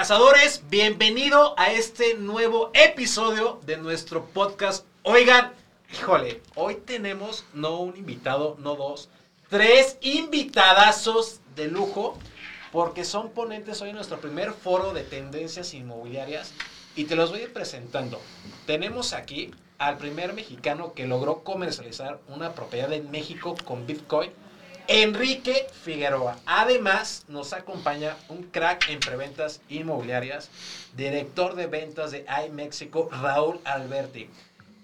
Cazadores, bienvenido a este nuevo episodio de nuestro podcast. Oigan, híjole, hoy tenemos no un invitado, no dos, tres invitadazos de lujo, porque son ponentes hoy en nuestro primer foro de tendencias inmobiliarias y te los voy a ir presentando. Tenemos aquí al primer mexicano que logró comercializar una propiedad en México con Bitcoin Enrique Figueroa. Además, nos acompaña un crack en preventas inmobiliarias, director de ventas de iMéxico, Raúl Alberti.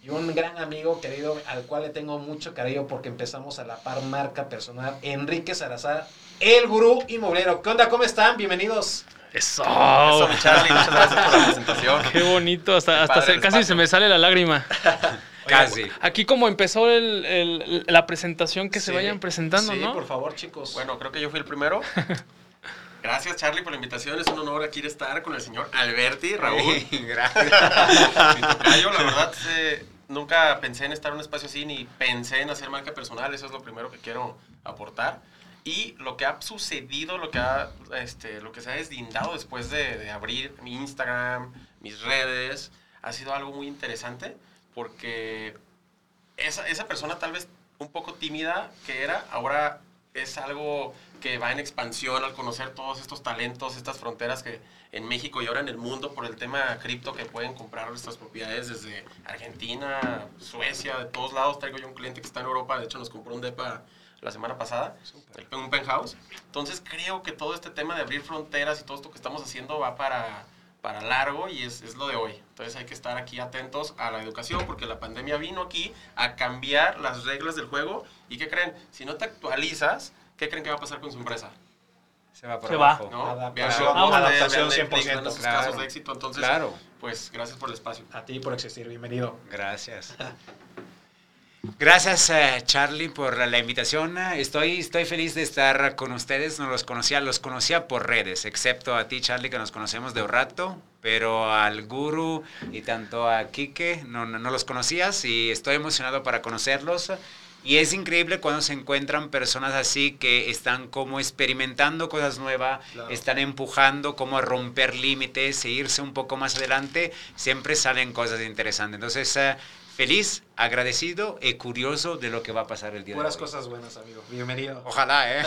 Y un gran amigo querido al cual le tengo mucho cariño porque empezamos a la par marca personal, Enrique Salazar, el gurú inmobiliario. ¿Qué onda? ¿Cómo están? Bienvenidos. Eso. Eso, Charlie, muchas gracias por la presentación. Qué bonito, hasta, hasta se, casi se me sale la lágrima. Casi. Aquí como empezó el, el, la presentación, que se vayan presentando, sí, ¿no? por favor, chicos. Bueno, creo que yo fui el primero. Gracias, Charlie, por la invitación. Es un honor aquí estar con el señor Alberti, Raúl. Gracias. Yo, la verdad, eh, nunca pensé en estar en un espacio así, ni pensé en hacer marca personal. Eso es lo primero que quiero aportar. Y lo que ha sucedido, lo que, ha, este, lo que se ha deslindado después de, de abrir mi Instagram, mis redes, ha sido algo muy interesante porque esa, esa persona tal vez un poco tímida que era, ahora es algo que va en expansión al conocer todos estos talentos, estas fronteras que en México y ahora en el mundo por el tema cripto que pueden comprar nuestras propiedades desde Argentina, Suecia, de todos lados. Traigo yo un cliente que está en Europa, de hecho nos compró un DEPA la semana pasada, un penthouse. Entonces creo que todo este tema de abrir fronteras y todo esto que estamos haciendo va para para largo y es, es, lo de hoy. Entonces hay que estar aquí atentos a la educación porque la pandemia vino aquí a cambiar las reglas del juego y ¿qué creen? Si no te actualizas, ¿qué creen que va a pasar con su empresa? Se va por Se abajo. va. ¿No? Adaptación, Vean, adaptación Netflix, 100%. vean esos claro. casos de éxito. Entonces, Claro. pues gracias por el espacio. A ti por existir, bienvenido. Gracias. Gracias, eh, Charlie, por la invitación. Estoy, estoy feliz de estar con ustedes. No los conocía, los conocía por redes, excepto a ti, Charlie, que nos conocemos de un rato, pero al Guru y tanto a Kike no, no, no los conocías y estoy emocionado para conocerlos. Y es increíble cuando se encuentran personas así que están como experimentando cosas nuevas, Claro. están empujando como a romper límites e irse un poco más adelante, siempre salen cosas interesantes. Entonces, eh, feliz, agradecido y curioso de lo que va a pasar el día Puras de hoy. cosas buenas, amigo. Bienvenido. Ojalá, ¿eh?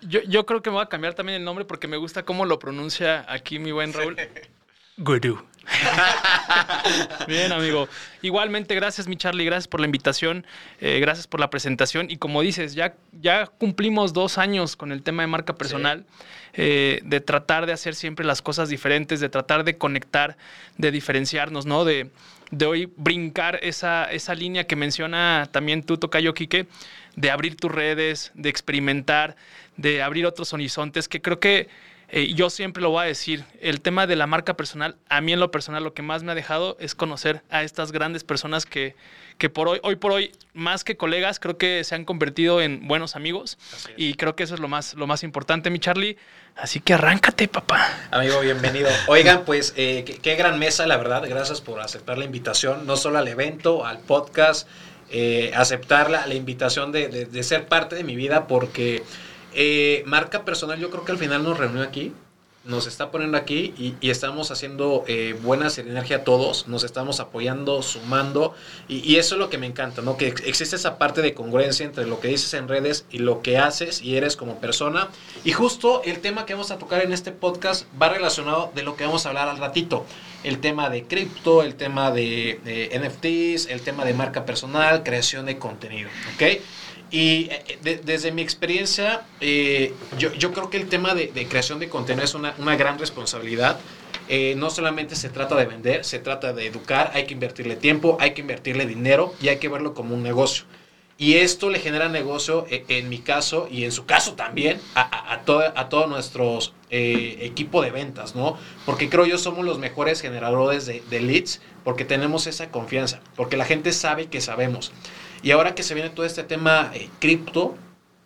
Yo, yo creo que me voy a cambiar también el nombre porque me gusta cómo lo pronuncia aquí mi buen Raúl. Gurú. Bien, amigo. Igualmente, gracias, mi Charlie. Gracias por la invitación. eh, gracias por la presentación. Y como dices, ya, ya cumplimos dos años con el tema de marca personal, eh, de tratar de hacer siempre las cosas diferentes, de tratar de conectar, de diferenciarnos, ¿no? De, de hoy brincar esa, esa línea que menciona también tú, Tocayo Quique, de abrir tus redes, de experimentar, de abrir otros horizontes, que creo que eh, yo siempre lo voy a decir, el tema de la marca personal, a mí en lo personal lo que más me ha dejado es conocer a estas grandes personas que, que por hoy, hoy por hoy, más que colegas, creo que se han convertido en buenos amigos y creo que eso es lo más, lo más importante, mi Charlie. Así que arráncate, papá. Amigo, bienvenido. Oigan, pues eh, qué, qué gran mesa, la verdad. Gracias por aceptar la invitación, no solo al evento, al podcast, eh, aceptar la, la invitación de, de- de ser parte de mi vida, porque eh, marca personal yo creo que al final nos reunió aquí, nos está poniendo aquí y, y estamos haciendo eh, buena sinergia todos, nos estamos apoyando, sumando y, y eso es lo que me encanta, ¿no? Que ex- existe esa parte de congruencia entre lo que dices en redes y lo que haces y eres como persona. Y justo el tema que vamos a tocar en este podcast va relacionado de lo que vamos a hablar al ratito. El tema de cripto, el tema de, de NFTs, el tema de marca personal, creación de contenido, ¿ok? Y eh, de- desde mi experiencia, eh, yo, yo creo que el tema de, de creación de contenido es una, una gran responsabilidad. Eh, no solamente se trata de vender, se trata de educar, hay que invertirle tiempo, hay que invertirle dinero y hay que verlo como un negocio. Y esto le genera negocio, eh, en mi caso y en su caso también, a, a, a, toda- a todo nuestro eh, equipo de ventas, ¿no? Porque creo yo somos los mejores generadores de, de leads porque tenemos esa confianza, porque la gente sabe que sabemos. Y ahora que se viene todo este tema eh, cripto,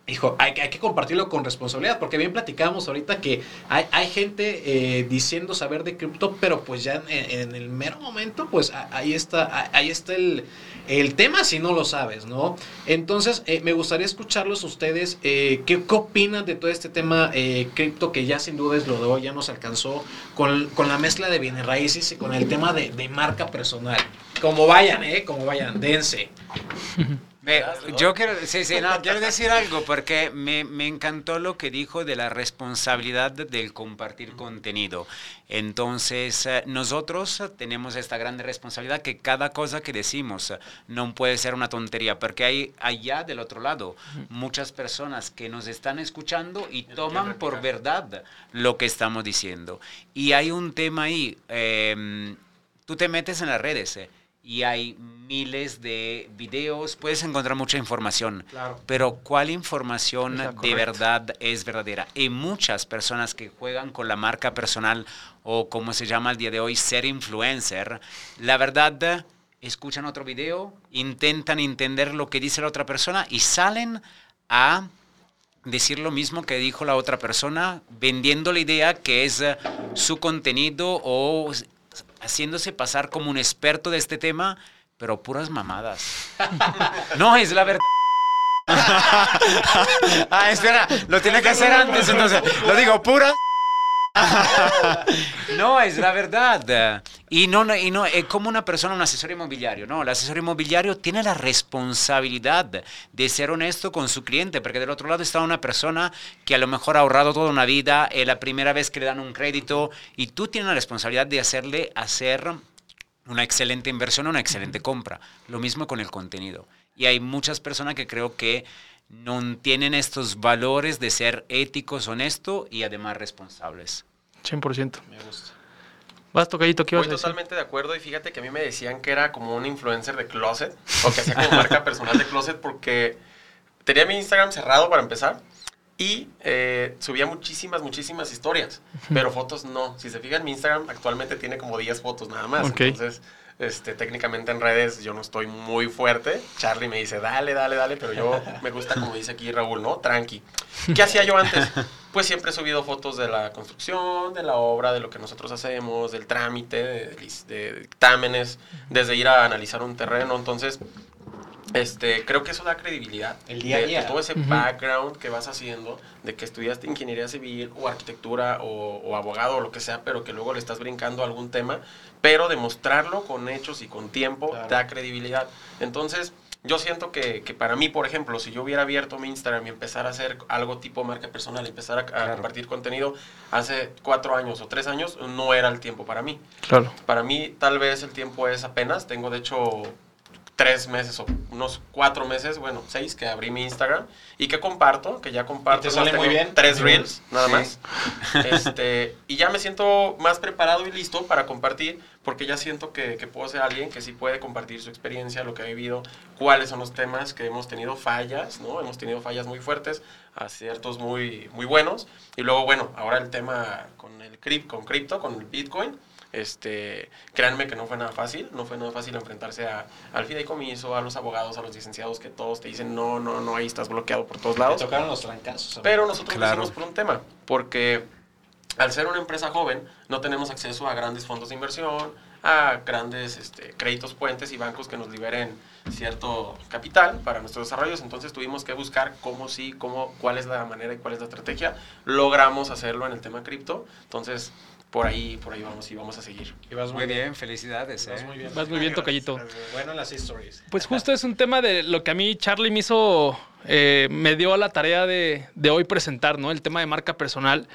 hijo, hay, hay, que compartirlo con responsabilidad, porque bien platicábamos ahorita que hay, hay gente eh, diciendo saber de cripto, pero pues ya en, el mero momento, pues ahí está, ahí está el, el tema si no lo sabes, ¿no? Entonces, eh, me gustaría escucharlos ustedes, eh, ¿qué, ¿qué, opinan de todo este tema eh, cripto que ya sin duda es lo de hoy, ya nos alcanzó con, con la mezcla de bienes raíces y con el tema de, de marca personal? Como vayan, ¿eh? Como vayan, dense. Me, yo quiero, sí, sí, no, quiero decir algo porque me, me, encantó lo que dijo de la responsabilidad del compartir contenido. Entonces, eh, nosotros tenemos esta grande responsabilidad que cada cosa que decimos no puede ser una tontería, porque hay allá del otro lado muchas personas que nos están escuchando y toman por verdad lo que estamos diciendo. Y hay un tema ahí, eh, tú te metes en las redes. Eh, y hay miles de videos, puedes encontrar mucha información, claro. pero ¿cuál información de verdad es verdadera? Hay muchas personas que juegan con la marca personal o como se llama el día de hoy, ser influencer. La verdad, escuchan otro video, intentan entender lo que dice la otra persona y salen a decir lo mismo que dijo la otra persona, vendiendo la idea que es su contenido o haciéndose pasar como un experto de este tema, pero puras mamadas. no, es la verdad. ah, espera, lo tiene que hacer antes, entonces. Lo digo, puras. no, es la verdad. Y no, y no es como una persona, un asesor inmobiliario. No, el asesor inmobiliario tiene la responsabilidad de ser honesto con su cliente, porque del otro lado está una persona que a lo mejor ha ahorrado toda una vida, es la primera vez que le dan un crédito, y tú tienes la responsabilidad de hacerle hacer una excelente inversión, una excelente compra. Lo mismo con el contenido. Y hay muchas personas que creo que no tienen estos valores de ser éticos, honestos y además responsables. 100%. Me gusta. Vas, tocadito, ¿qué vas Estoy totalmente de acuerdo y fíjate que a mí me decían que era como un influencer de closet o que hacía como marca personal de closet porque tenía mi Instagram cerrado para empezar y eh, subía muchísimas, muchísimas historias, pero fotos no. Si se fijan, mi Instagram actualmente tiene como 10 fotos nada más. Okay. Entonces, este, técnicamente en redes yo no estoy muy fuerte. Charlie me dice, dale, dale, dale, pero yo me gusta, como dice aquí Raúl, ¿no? Tranqui. ¿Qué hacía yo antes? Pues siempre he subido fotos de la construcción, de la obra, de lo que nosotros hacemos, del trámite, de, de dictámenes, desde ir a analizar un terreno. Entonces, este, creo que eso da credibilidad. El día a día. De todo ese uh -huh. background que vas haciendo, de que estudiaste ingeniería civil o arquitectura o, o, abogado o lo que sea, pero que luego le estás brincando a algún tema, pero demostrarlo con hechos y con tiempo claro. da credibilidad. Entonces, yo siento que, que, para mí, por ejemplo, si yo hubiera abierto mi Instagram y empezar a hacer algo tipo marca personal, empezar a, a claro. compartir contenido hace cuatro años o tres años, no era el tiempo para mí. Claro. Para mí, tal vez el tiempo es apenas. Tengo, de hecho, tres meses o unos cuatro meses, bueno, seis, que abrí mi Instagram y que comparto, que ya comparto. ¿Y te sale muy bien? Tres reels, nada sí. más. Este, y ya me siento más preparado y listo para compartir, porque ya siento que, que, puedo ser alguien que sí puede compartir su experiencia, lo que ha vivido, cuáles son los temas que hemos tenido fallas, ¿no? Hemos tenido fallas muy fuertes, aciertos muy, muy buenos. Y luego, bueno, ahora el tema con el cripto, con cripto, con el Bitcoin este, créanme que no fue nada fácil, no fue nada fácil enfrentarse a, al fideicomiso, a los abogados, a los licenciados que todos te dicen no, no, no, ahí estás bloqueado por todos lados. Te tocaron los trancazos. Pero nosotros claro. lo hicimos por un tema, porque al ser una empresa joven no tenemos acceso a grandes fondos de inversión, a grandes este, créditos puentes y bancos que nos liberen cierto capital para nuestros desarrollos. Entonces tuvimos que buscar cómo sí, cómo, cuál es la manera y cuál es la estrategia. Logramos hacerlo en el tema cripto. Entonces por ahí, por ahí vamos y vamos a seguir. Y vas muy, muy bien. bien, felicidades. Vas ¿eh? muy bien, vas muy bien Tocayito. Bueno, las stories. Pues justo es un tema de lo que a mí Charlie me hizo, eh, me dio la tarea de, de, hoy presentar, ¿no? El tema de marca personal,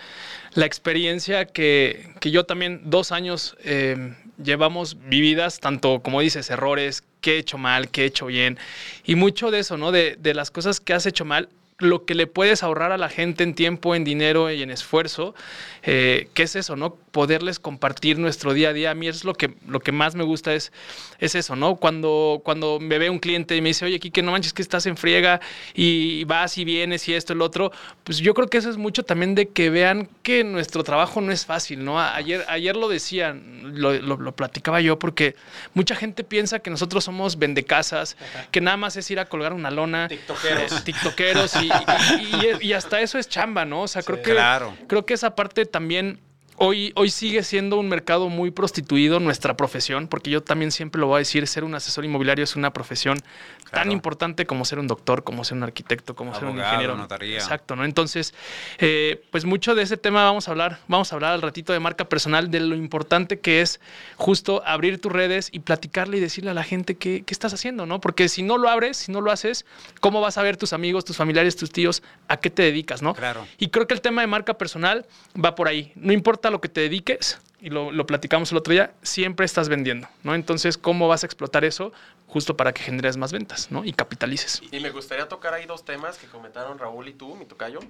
la experiencia que, que yo también dos años eh, llevamos vividas, tanto como dices, errores, qué he hecho mal, qué he hecho bien, y mucho de eso, ¿no? De, de las cosas que has hecho mal, lo que le puedes ahorrar a la gente en tiempo, en dinero y en esfuerzo, eh, ¿qué es eso, no? Poderles compartir nuestro día a día. A mí es lo que, lo que más me gusta es, es eso, ¿no? Cuando, cuando me ve un cliente y me dice, oye, Kike, no manches que estás en friega y vas y vienes y esto lo otro, pues yo creo que eso es mucho también de que vean que nuestro trabajo no es fácil, ¿no? Ayer, ayer lo decían, lo, lo, lo platicaba yo, porque mucha gente piensa que nosotros somos vendecasas, Ajá. que nada más es ir a colgar una lona, tiktokeros, eh, tiktokeros y y, y, hasta eso es chamba, ¿no? O sea, creo que claro. creo que esa parte también Hoy, hoy sigue siendo un mercado muy prostituido nuestra profesión, porque yo también siempre lo voy a decir, ser un asesor inmobiliario es una profesión tan importante como ser un doctor, como ser un arquitecto, como ser un ingeniero. Notaría. Exacto, ¿no? Entonces, eh, pues mucho de ese tema vamos a hablar, vamos a hablar al ratito de marca personal, de lo importante que es justo abrir tus redes y platicarle y decirle a la gente qué, qué estás haciendo, ¿no? Porque si no lo abres, si no lo haces, ¿cómo vas a ver tus amigos, tus familiares, tus tíos, a qué te dedicas, ¿no? Claro. Y creo que el tema de marca personal va por ahí. No importa lo que te dediques, y lo, platicamos el otro día, siempre estás vendiendo, ¿no? Entonces, ¿cómo vas a explotar eso justo para que generes más ventas, ¿no? Y capitalices. Y, me gustaría tocar ahí dos temas que comentaron Raúl y tú, mi tocayo.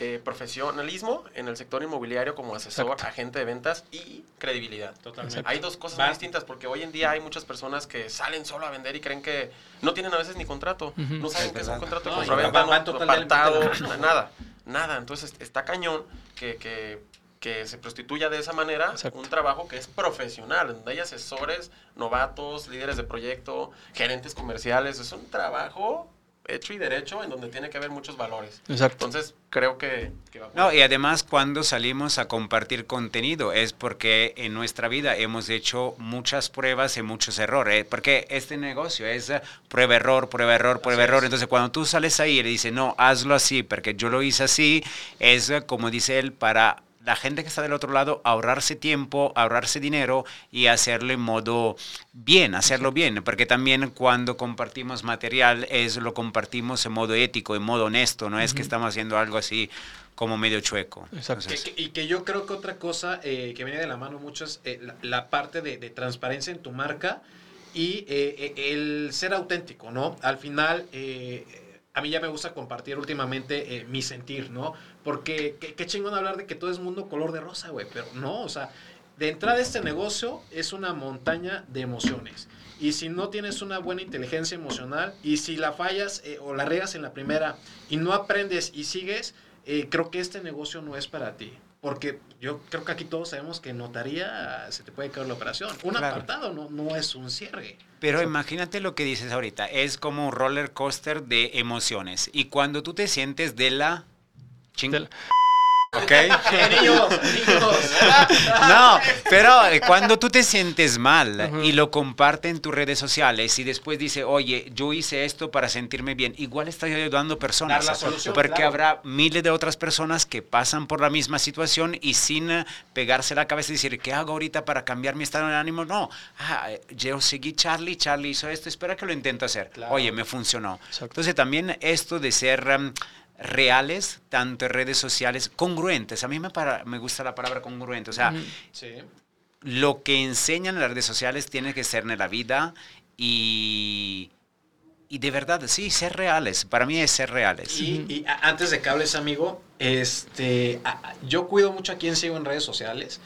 Eh, profesionalismo en el sector inmobiliario como asesor, agente de ventas y credibilidad. Totalmente. Hay dos cosas distintas porque hoy en día hay muchas personas que salen solo a vender y creen que no tienen a veces ni contrato, no saben qué es un contrato de no, no, nada, nada. Entonces está cañón que, que que se prostituya de esa manera un trabajo que es profesional, donde hay asesores, novatos, líderes de proyecto, gerentes comerciales. Es un trabajo hecho y derecho en donde tiene que haber muchos valores. Exacto. Entonces, creo que, va No, y además cuando salimos a compartir contenido es porque en nuestra vida hemos hecho muchas pruebas y muchos errores, porque este negocio es prueba error, prueba error, prueba error. Entonces, cuando tú sales ahí y le dices, "No, hazlo así, porque yo lo hice así", es como dice él para la gente que está del otro lado ahorrarse tiempo, ahorrarse dinero y hacerlo en modo bien, hacerlo bien, porque también cuando compartimos material es lo compartimos en modo ético, en modo honesto, no es que estamos haciendo algo así como medio chueco. Exacto. y que yo creo que otra cosa eh, que viene de la mano mucho es eh, la, parte de, transparencia en tu marca y eh, el ser auténtico, ¿no? Al final a mí ya me gusta compartir últimamente eh, mi sentir, ¿no? Porque qué, chingón hablar de que todo es mundo color de rosa, güey, pero no, o sea, de entrada este negocio es una montaña de emociones. Y si no tienes una buena inteligencia emocional y si la fallas eh, o la regas en la primera y no aprendes y sigues, eh, creo que este negocio no es para ti. Porque yo creo que aquí todos sabemos que notaría se te puede caer la operación. Un apartado no, no es un cierre. Pero imagínate lo que dices ahorita. Es como un roller coaster de emociones. Y cuando tú te sientes de la... Ching ¿Ok? no, pero eh, cuando tú te sientes mal y lo compartes en tus redes sociales y después dice, oye, yo hice esto para sentirme bien, igual estás ayudando personas. porque habrá miles de otras personas que pasan por la misma situación y sin eh, pegarse la cabeza y decir, ¿qué hago ahorita para cambiar mi estado de ánimo? No, ah, yo seguí Charlie, Charlie hizo esto, espera que lo intento hacer. Oye, me funcionó. Entonces también esto de ser... Um, reales, tanto en redes sociales, congruentes. A mí me, para, me gusta la palabra congruente. O sea, lo que enseñan en las redes sociales tiene que ser en la vida y, y de verdad, sí, ser reales. Para mí es ser reales. Y, antes de que hables, amigo, este, yo cuido mucho a quien sigo en redes sociales.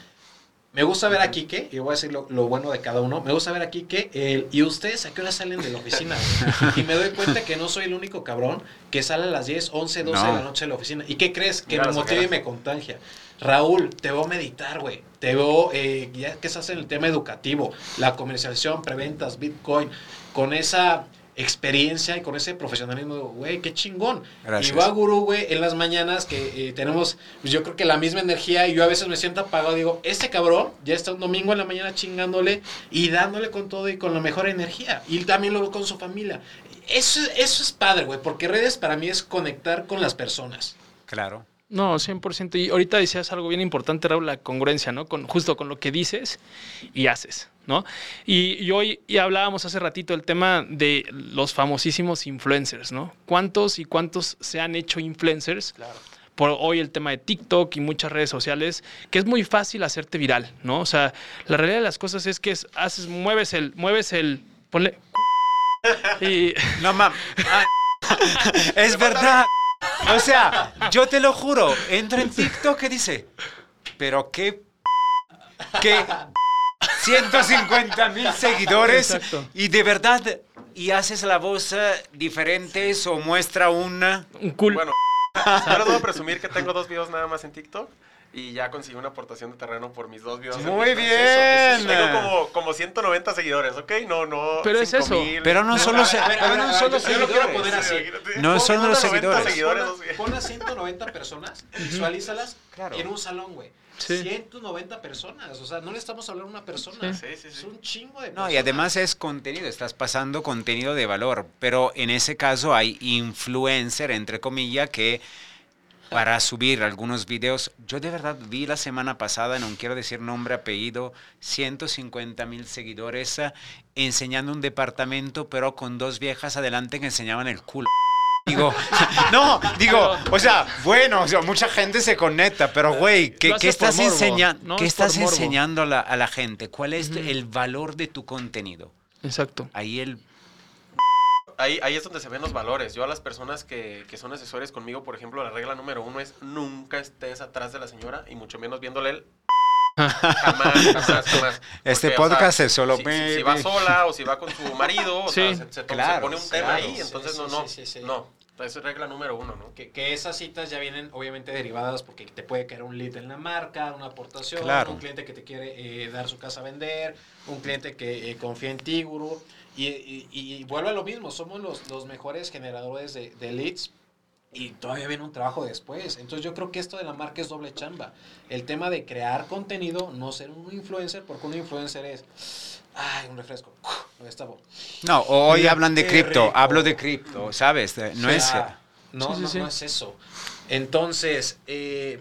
Me gusta ver a Kike, y voy a decir lo, bueno de cada uno. Me gusta ver a Kike, el, y ustedes a qué hora salen de la oficina. y me doy cuenta que no soy el único cabrón que sale a las 10, 11, 12 de la noche de la oficina. ¿Y qué crees? Que me motiva y me contagia. Raúl, te veo meditar, güey. Te veo, eh, ya que estás en el tema educativo, la comercialización, preventas, Bitcoin, con esa experiencia y con ese profesionalismo, güey, qué chingón. Y va Guru, güey, en las mañanas que eh, tenemos, pues yo creo que la misma energía y yo a veces me siento apagado, digo, este cabrón ya está un domingo en la mañana chingándole y dándole con todo y con la mejor energía. Y también lo con su familia. Eso, eso es padre, güey, porque redes para mí es conectar con las personas. Claro. No, 100%. Y ahorita decías algo bien importante, Raúl, la congruencia, ¿no? Con, justo con lo que dices y haces, ¿no? Y, hoy y hablábamos hace ratito el tema de los famosísimos influencers, ¿no? ¿Cuántos y cuántos se han hecho influencers? Claro. Por hoy el tema de TikTok y muchas redes sociales, que es muy fácil hacerte viral, ¿no? O sea, la realidad de las cosas es que haces, mueves el, mueves el, ponle... Y... No, mam. es verdad. O sea, yo te lo juro, entra en TikTok y dice, pero qué, qué 150 mil seguidores y de verdad y haces la voz eh, diferente o muestra una un cool. Bueno, ahora debo presumir que tengo dos videos nada más en TikTok y ya conseguí una aportación de terreno por mis dos videos. en Muy bien. Tengo como, como 190 seguidores, ¿ok? No, no. Pero es 5,000. eso. Pero no No, solo, a se- ver, pero no solo yo- yo lo quiero poner seguidores. así. No Pon son los 190 seguidores. seguidores, Pon, a 190 personas, visualízalas Claro. en un salón, güey. Sí. 190 personas, o sea, no le estamos hablando a una persona. Sí. Sí. Es un chingo de No, personas. y además es contenido, estás pasando contenido de valor, pero en ese caso hay influencer, entre comillas, que para subir algunos videos, yo de verdad vi la semana pasada, no quiero decir nombre, apellido, 150 mil seguidores eh, enseñando un departamento, pero con dos viejas adelante que enseñaban el culo. Digo, no, digo, o sea, bueno, o sea, mucha gente se conecta, pero güey, ¿qué, estás, morbo, ¿no? ¿qué Es estás enseñando a la, a la gente? ¿Cuál es el valor de tu contenido? Exacto. Ahí el Ahí, ahí es donde se ven los valores. Yo a las personas que, que son asesores conmigo, por ejemplo, la regla número uno es nunca estés atrás de la señora y mucho menos viéndole el... Jamás, jamás, jamás. Este Porque, o sea, podcast es solo Si, si- si va sola o si va con su marido, o sea, Sí. se, se- se Claro, pone un tema claro. ahí, entonces Sí, no, sí, no, sí, sí, sí. no. Esa es regla número uno, ¿no? Que, que esas citas ya vienen obviamente derivadas porque te puede caer un lead en la marca, una aportación, Claro. un cliente que te quiere eh, dar su casa a vender, un cliente que eh, confía en ti, gurú. Y, y, y vuelve a lo mismo, somos los, los mejores generadores de, de leads y todavía viene un trabajo después. Entonces yo creo que esto de la marca es doble chamba. El tema de crear contenido, no ser un influencer, porque un influencer es, ay, un refresco. No, hoy Mira, hablan de cripto, rico. hablo de cripto, ¿sabes? Eh, No O es... No, Sí, sí, no, sí. no es eso. Entonces, eh,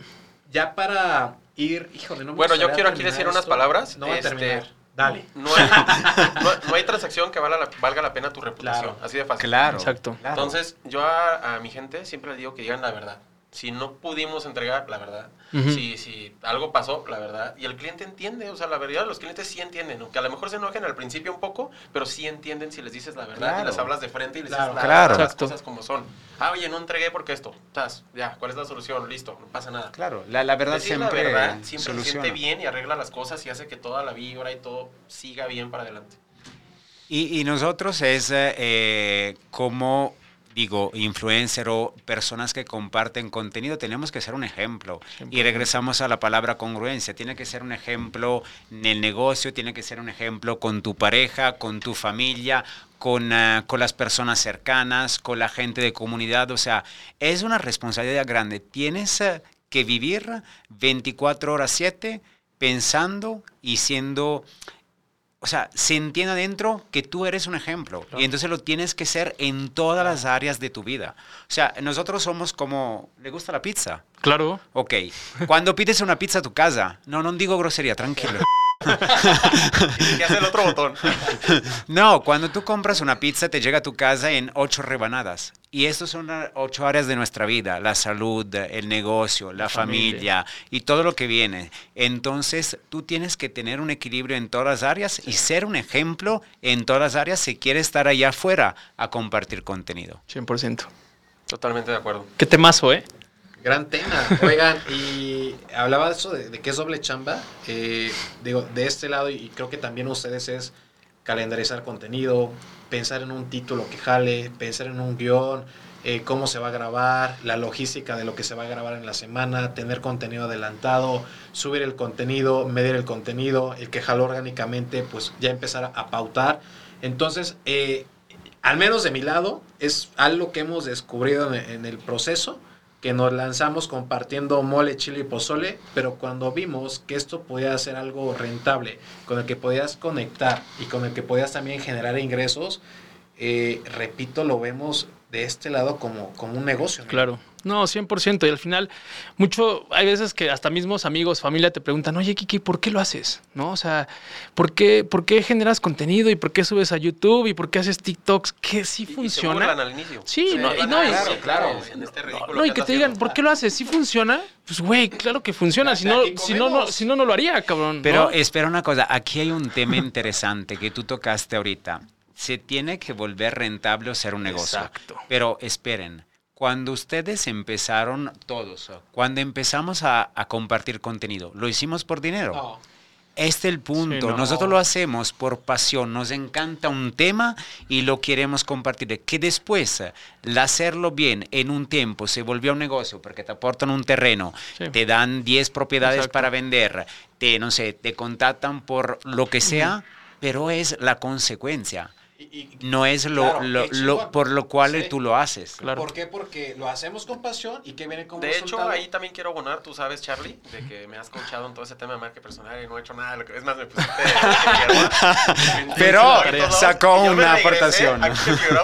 ya para ir, híjole, no me Bueno, yo quiero aquí decir unas palabras, No va a este, terminar. Dale. No hay, no, no hay transacción que valga la, valga la pena tu reputación. Claro. Así de fácil. Claro. Exacto. Entonces, yo a, a mi gente siempre les digo que digan la verdad. Si no pudimos entregar, la verdad. Ujú. si, si algo pasó, la verdad. Y el cliente entiende, o sea, la verdad, los clientes sí entienden. Aunque a lo mejor se enojen al principio un poco, pero sí entienden si les dices la verdad Claro. y les hablas de frente y les Claro. dices la Claro. verdad, las Exacto. cosas como son. Ah, oye, no entregué porque esto. Estás, ya, ¿cuál es la solución? Listo, no pasa nada. Claro, la, la verdad Decir siempre, la verdad siempre se soluciona. siente bien y arregla las cosas y hace que toda la vibra y todo siga bien para adelante. Y, y nosotros es eh, eh, como, digo, influencer o personas que comparten contenido, tenemos que ser un ejemplo. Y regresamos a la palabra congruencia. Tiene que ser un ejemplo en el negocio, tiene que ser un ejemplo con tu pareja, con tu familia, con, ah, con las personas cercanas, con la gente de comunidad. O sea, es una responsabilidad grande. Tienes eh, que vivir 24 horas 7 pensando y siendo o sea, se entiende adentro que tú eres un ejemplo y entonces lo tienes que ser en todas las áreas de tu vida. O sea, nosotros somos como, ¿le gusta la pizza? Claro. Ok, cuando pides una pizza a tu casa, no, no digo grosería, tranquilo. ¿Qué hace el otro botón? No, cuando tú compras una pizza te llega a tu casa en ocho rebanadas. Y estas son las ocho áreas de nuestra vida, la salud, el negocio, la, familia. y todo lo que viene. Entonces tú tienes que tener un equilibrio en todas las áreas y ser un ejemplo en todas las áreas si quieres estar allá afuera a compartir contenido. 100%. Totalmente de acuerdo. Qué temazo, ¿eh? Gran tema. Oigan, y hablaba de eso de, de que es doble chamba. Eh, digo, de este lado, y creo que también ustedes es calendarizar contenido, pensar en un título que jale, pensar en un guion, eh, cómo se va a grabar, la logística de lo que se va a grabar en la semana, tener contenido adelantado, subir el contenido, medir el contenido, el que jale orgánicamente, pues ya empezar a, pautar. Entonces, eh, al menos de mi lado, es algo que hemos descubrido en el proceso, que nos lanzamos compartiendo mole, chile y pozole, pero cuando vimos que esto podía ser algo rentable, con el que podías conectar y con el que podías también generar ingresos, eh, repito, lo vemos de este lado como, como un negocio. ¿no? Claro. No, 100%. Y al final, mucho, hay veces que hasta mismos amigos, familia te preguntan, oye, Kiki, ¿por qué lo haces? ¿No? O sea, ¿por qué, ¿por qué generas contenido y por qué subes a YouTube y por qué haces TikToks? Que sí Y- y se funciona. al inicio. Sí, no, y no, y- Claro, claro. En este ridículo No, y que te digan. ¿por qué lo haces? ¿Sí funciona? Pues, güey, claro que funciona. Si no, si no, no, si no, no lo haría, cabrón. Pero ¿no? espera una cosa, aquí hay un tema interesante que tú tocaste ahorita. Se tiene que volver rentable o ser un negocio. Exacto. Pero esperen, cuando ustedes empezaron todos, cuando empezamos a, a compartir contenido, ¿lo hicimos por dinero? No. Este es el punto. Sí, no. Nosotros lo hacemos por pasión. Nos encanta un tema y lo queremos compartir. Que después, eh, el hacerlo bien en un tiempo se volvió un negocio porque te aportan un terreno, Sí. te dan 10 propiedades Exacto. para vender, te, no sé, te contactan por lo que sea, pero es la consecuencia. Y- y- No es lo, Claro, lo- lo- por lo cual Sí. tú lo haces. Claro. ¿Por qué? Porque lo hacemos con pasión y que viene como De hecho, ahí también quiero abonar, tú sabes, Charlie, de que me has coachado en todo ese tema de marca personal y no he hecho nada. de lo que- Es más, me pusiste... Pero sacó una aportación.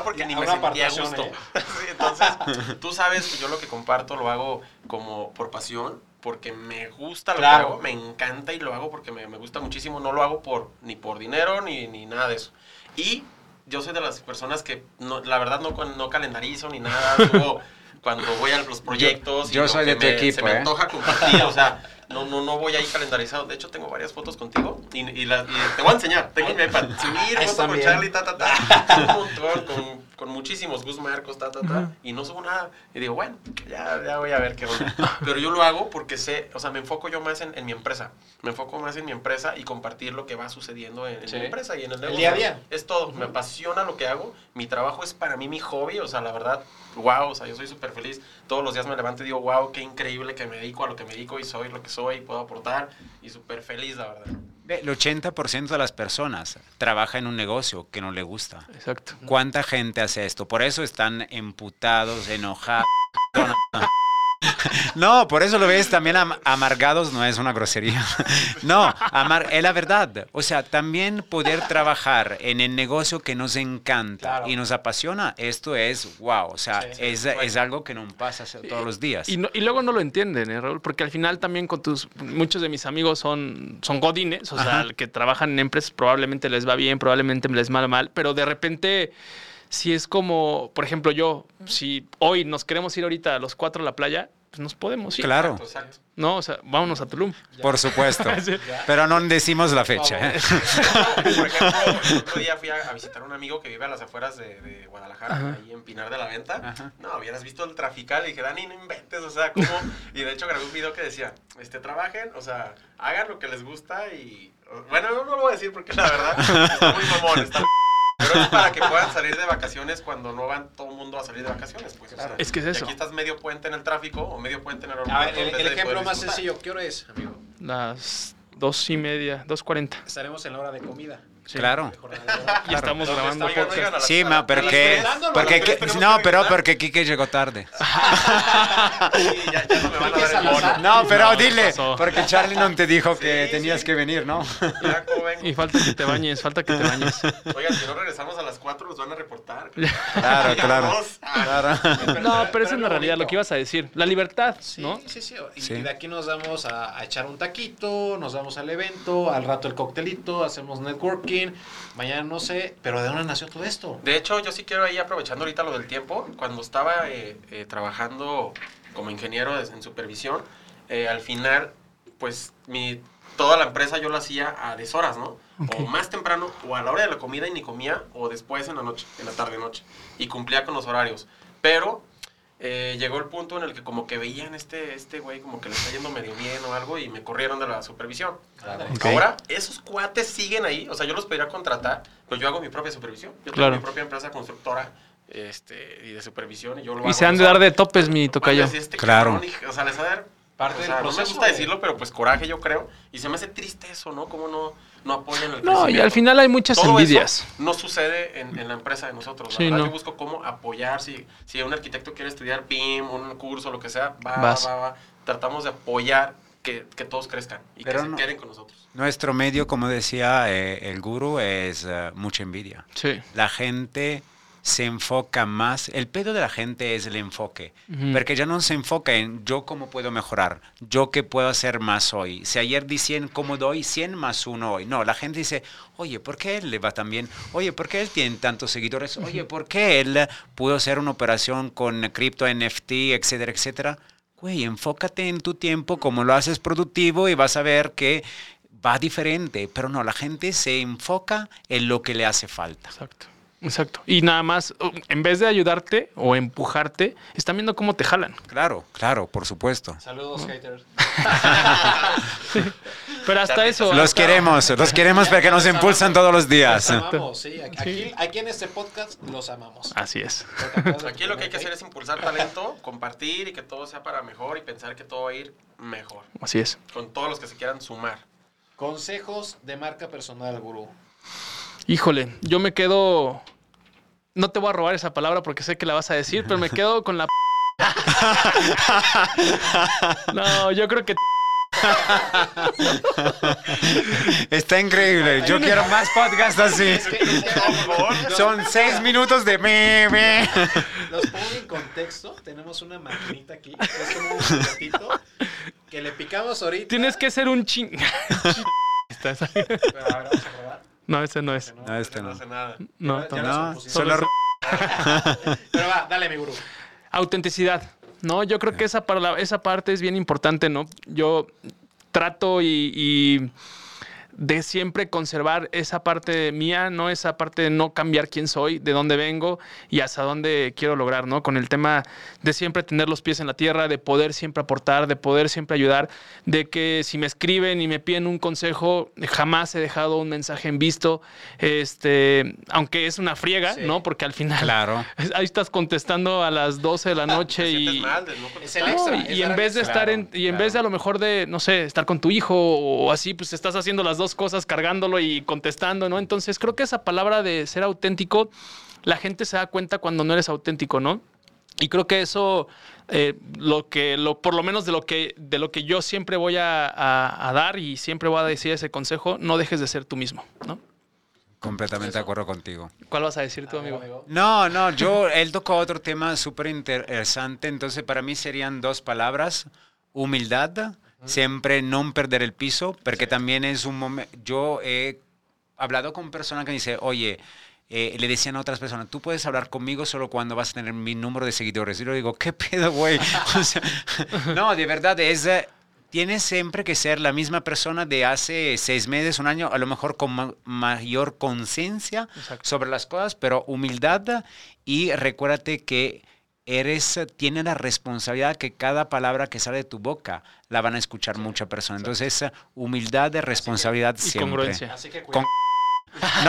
porque ni A me una sentía a aportación, gusto. Sí, entonces, tú sabes que yo lo que comparto lo hago como por pasión, porque me gusta lo Claro. que hago, me encanta y lo hago porque me, me gusta muchísimo. No lo hago por ni por dinero ni, ni nada de eso. Y yo soy de las personas que, no, la verdad, no, no calendarizo ni nada. cuando voy a los proyectos. y yo lo soy que de tu me- equipo, Se me ¿eh? antoja compartir, o sea, no, no, no voy ahí calendarizado. De hecho, tengo varias fotos contigo y, y las- y te voy a enseñar. Tengo en mi iPad. Subir Ahí foto con Charlie, ta, ta, ta. Un montón, con, con muchísimos Gus Marcos, ta, ta, ta. Y no subo nada. Y digo, bueno, ya, ya voy a ver qué onda. Pero yo lo hago porque sé, o sea, me enfoco yo más en, en mi empresa. Me enfoco más en mi empresa y compartir lo que va sucediendo en, en Sí. mi empresa y en el El negocio. día a día. Es todo. Me apasiona lo que hago. Mi trabajo es para mí mi hobby. O sea, la verdad, wow. O sea, yo soy súper feliz. Todos los días me levanto y digo, wow, qué increíble que me dedico a lo que me dedico y soy lo que soy y puedo aportar. Y súper feliz, la verdad. Ve, El 80% de las personas trabaja en un negocio que no le gusta. Exacto. ¿Cuánta gente hace esto? Por eso están emputados, enojados. No, por eso lo ves también am- amargados, no es una grosería. No, amar es la verdad. O sea, también poder trabajar en el negocio que nos encanta Claro. y nos apasiona, esto es wow. O sea, Sí, sí, es, es algo que no pasa todos los días. Y, no- y luego no lo entienden, ¿eh, Raúl? Porque al final también con tus... Muchos de mis amigos son, son godines, o sea, que trabajan en empresas probablemente les va bien, probablemente les va mal, pero de repente... Si es como, por ejemplo, yo, si hoy nos queremos ir ahorita a los cuatro a la playa, pues nos podemos ir. Claro, Exacto, exacto. No, o sea, vámonos a Tulum. por supuesto. Sí. Pero no decimos la fecha. ¿eh? Por ejemplo, el otro día fui a, a visitar a un amigo que vive a las afueras de, de Guadalajara, Ajá. ahí en Pinar de la Venta. Ajá. No, hubieras visto el trafical y dije, Dani, no inventes, o sea, ¿cómo? Y de hecho grabé un video que decía, este, trabajen, o sea, hagan lo que les gusta y... Bueno, no, no lo voy a decir porque la verdad está muy mamón, está es para que puedan salir de vacaciones cuando no van todo el mundo a salir de vacaciones, pues. o sea, Es que es eso. aquí estás medio puente en el tráfico o medio puente en el A aeropuerto. ver, el, el ejemplo más disfrutar. sencillo, ¿qué hora es, amigo? Las dos y media, dos cuarenta. Estaremos en la hora de comida. Sí. Claro. Y estamos grabando está, oigan, podcast. oigan, Sí, ma, porque, porque no, pero porque Quique llegó tarde. Sí, ya, ya no me van a dar el bono. No, pero No, dile, pasó. porque Charlie no te dijo que tenías sí. que venir, ¿no? Y falta que te bañes, falta que te bañes. Oigan, si no regresamos a las 4, los van a reportar. Claro, claro. No, pero esa es la realidad, lo que ibas a decir. La libertad, Sí, ¿no? sí, sí. Y, Sí. y de aquí nos vamos a, a echar un taquito, nos vamos al evento, al rato el coctelito, hacemos networking, mañana no sé, pero ¿de dónde nació todo esto? De hecho, yo sí quiero ahí, aprovechando ahorita lo del tiempo, cuando estaba eh, eh, trabajando como ingeniero en supervisión, eh, al final, pues mi, toda la empresa yo la hacía a deshoras, ¿no? O más temprano, o a la hora de la comida y ni comía, o después en la noche, en la tarde-noche. Y cumplía con los horarios. Pero eh, llegó el punto en el que como que veían este este güey como que le está yendo medio bien o algo y me corrieron de la supervisión. Ahora, esos cuates siguen ahí, o sea, yo los podría contratar, pero yo hago mi propia supervisión. Yo tengo Claro. mi propia empresa constructora este, y de supervisión y yo lo Y hago se han de dar de topes, mi tocayo. este Claro. cabrón, o sea, les ha de dar- Parte o del sea, no me gusta de- decirlo, pero pues coraje yo creo. Y se me hace triste eso, ¿no? Cómo no, no apoyan el No, y al final hay muchas Todo envidias. eso no sucede en, en la empresa de nosotros. La Sí, verdad, no. yo busco cómo apoyar. Si, si un arquitecto quiere estudiar PIM, un curso, lo que sea, va, Vas. va, va. Tratamos de apoyar que, que todos crezcan y Pero que se no- queden con nosotros. Nuestro medio, como decía eh, el gurú, es eh, mucha envidia. Sí. La gente se enfoca más, el pedo de la gente es el enfoque, porque ya no se enfoca en yo cómo puedo mejorar, yo qué puedo hacer más hoy. Si ayer di 100, ¿cómo doy 100 más uno hoy? No, la gente dice, oye, ¿por qué él le va tan bien? Oye, ¿por qué él tiene tantos seguidores? Oye, ¿por qué él pudo hacer una operación con cripto, NFT, etcétera, etcétera? Güey, enfócate en tu tiempo, como lo haces productivo y vas a ver que va diferente, pero no, la gente se enfoca en lo que le hace falta. Exacto. Exacto. Y nada más, uh, en vez de ayudarte o empujarte, están viendo cómo te jalan. Claro, claro, por supuesto. Saludos, haters. Pero hasta eso. Los queremos, los queremos porque nos impulsan todos los días. Los amamos, sí. Aquí, aquí en este podcast los amamos. Así es. Aquí lo que hay que hacer es impulsar talento, compartir y que todo sea para mejor y pensar que todo va a ir mejor. Así es. Con todos los que se quieran sumar. Consejos de marca personal, gurú. Híjole, yo me quedo. No te voy a robar esa palabra porque sé que la vas a decir, pero me quedo con la. no, yo creo que. Está increíble. Yo quiero más podcasts así. Son seis minutos de me, me. Los pongo en contexto. Tenemos una maquinita aquí. que Es como un que le picamos ahorita. Tienes que ser un ching. Pero a ver, vamos a probar. No, ese no es. No, este no no. hace nada. No, Ya no. Solo Pero va, dale, mi gurú. Autenticidad. No, yo creo que esa, parla- esa parte es bien importante, ¿no? Yo trato y, y de siempre conservar esa parte mía, ¿no? Esa parte de no cambiar quién soy, de dónde vengo y hasta dónde quiero lograr, ¿no? Con el tema de siempre tener los pies en la tierra, de poder siempre aportar, de poder siempre ayudar, de que si me escriben y me piden un consejo, jamás he dejado un mensaje en visto, este, aunque es una friega, Sí. ¿no? Porque al final Claro. ahí estás contestando a las 12 de la noche Te sientes y... mal de no Es contestar. el extra. No, y, es y en vez de estar en, y en vez de a lo mejor de, no sé, estar con tu hijo o así, pues estás haciendo las dos cosas, cargándolo y contestando, ¿no? Entonces creo que esa palabra de ser auténtico, la gente se da cuenta cuando no eres auténtico, ¿no? Y creo que eso, eh, lo que, lo, por lo menos de lo que, de lo que yo siempre voy a, a- a dar y siempre voy a decir ese consejo, no dejes de ser tú mismo, ¿no? Completamente de acuerdo contigo. ¿Cuál vas a decir tú, amigo? No, no, yo, él tocó otro tema súper interesante, entonces para mí serían dos palabras, humildad, siempre no perder el piso, porque también es un momento, yo he hablado con personas que dicen, oye, eh, le decían a otras personas, tú puedes hablar conmigo solo cuando vas a tener mi número de seguidores. Y yo digo, ¿qué pedo, güey? O sea, no, de verdad, es... eh, Tienes siempre que ser la misma persona de hace seis meses, un año, a lo mejor con ma- mayor conciencia sobre las cosas, pero humildad y recuérdate que eres, tiene la responsabilidad que cada palabra que sale de tu boca la van a escuchar mucha persona. Entonces, esa humildad de responsabilidad Y siempre. congruencia. Así que Con- cuidado.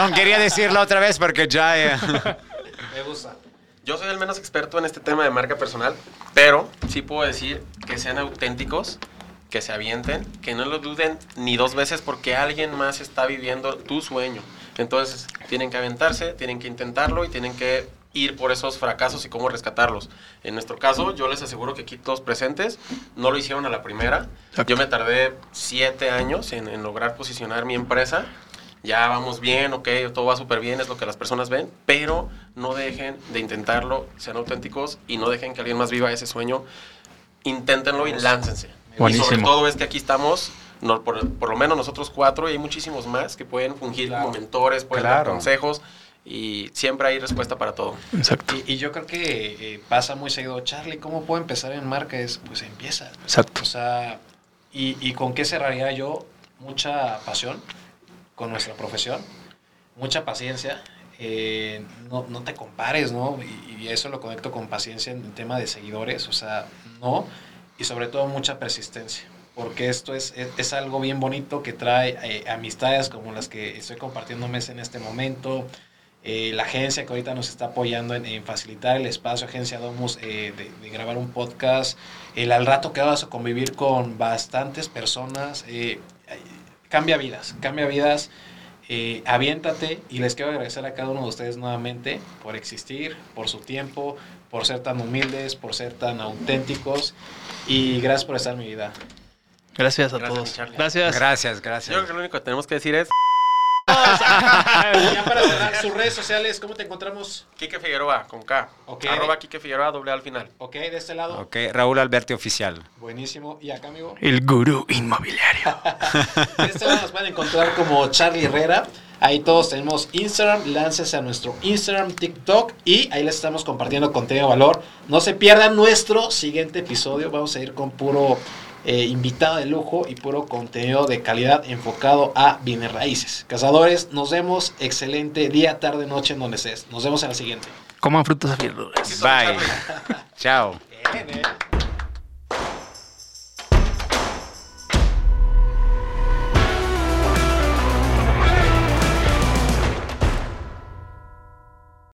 No quería decirlo otra vez porque ya... eh, Me gusta. Yo soy el menos experto en este tema de marca personal, pero sí puedo decir que sean auténticos, que se avienten, que no lo duden ni dos veces porque alguien más está viviendo tu sueño. Entonces, tienen que aventarse, tienen que intentarlo y tienen que ir por esos fracasos y cómo rescatarlos. En nuestro caso, yo les aseguro que aquí todos presentes no lo hicieron a la primera. Yo me tardé siete años en, en lograr posicionar mi empresa. Ya vamos bien, ok, todo va súper bien, es lo que las personas ven, pero no dejen de intentarlo, sean auténticos y no dejen que alguien más viva ese sueño. Inténtenlo y láncense. Y sobre Buenísimo. todo es que aquí estamos, no, por, por lo menos nosotros cuatro, y hay muchísimos más que pueden fungir Claro. como mentores, pueden dar Claro. consejos, y siempre hay respuesta para todo. Exacto. Y, y yo creo que eh, pasa muy seguido, Charlie, ¿cómo puedo empezar en marca? Es, pues empieza. Exacto. O sea, y, y con qué cerraría yo? Mucha pasión con nuestra profesión, mucha paciencia. eh, no, no te compares, ¿no? Y, y eso lo conecto con paciencia en el tema de seguidores, o sea, no. Y sobre todo mucha persistencia, porque esto es, es, es algo bien bonito que trae eh, amistades como las que estoy compartiendo mes en este momento. Eh, la agencia que ahorita nos está apoyando en, en facilitar el espacio, Agencia Domus, eh, de, de grabar un podcast. El al rato que vas a convivir con bastantes personas, eh, cambia vidas, cambia vidas. Eh, aviéntate y les quiero agradecer a cada uno de ustedes nuevamente por existir, por su tiempo, por ser tan humildes, por ser tan auténticos y gracias por estar en mi vida. Gracias a Gracias, todos. Charlie. Gracias. Gracias, Yo creo gracias. que lo único que tenemos que decir es ya para cerrar, sus redes sociales, ¿cómo te encontramos? Quique Figueroa, con K. Arroba Quique Figueroa, doble A al final. Ok, de este lado. Ok, Raúl Alberti Oficial. Buenísimo. Y acá, amigo. El gurú inmobiliario. De este lado nos pueden encontrar como Charlie Herrera. Ahí todos tenemos Instagram, láncese a nuestro Instagram, TikTok y ahí les estamos compartiendo contenido de valor. No se pierdan nuestro siguiente episodio. Vamos a ir con puro eh, invitado de lujo y puro contenido de calidad enfocado a bienes raíces. Cazadores, nos vemos. Excelente día, tarde, noche, en donde estés. Nos vemos en la siguiente. Coman frutas y verduras. Bye. Chao. Bien, eh.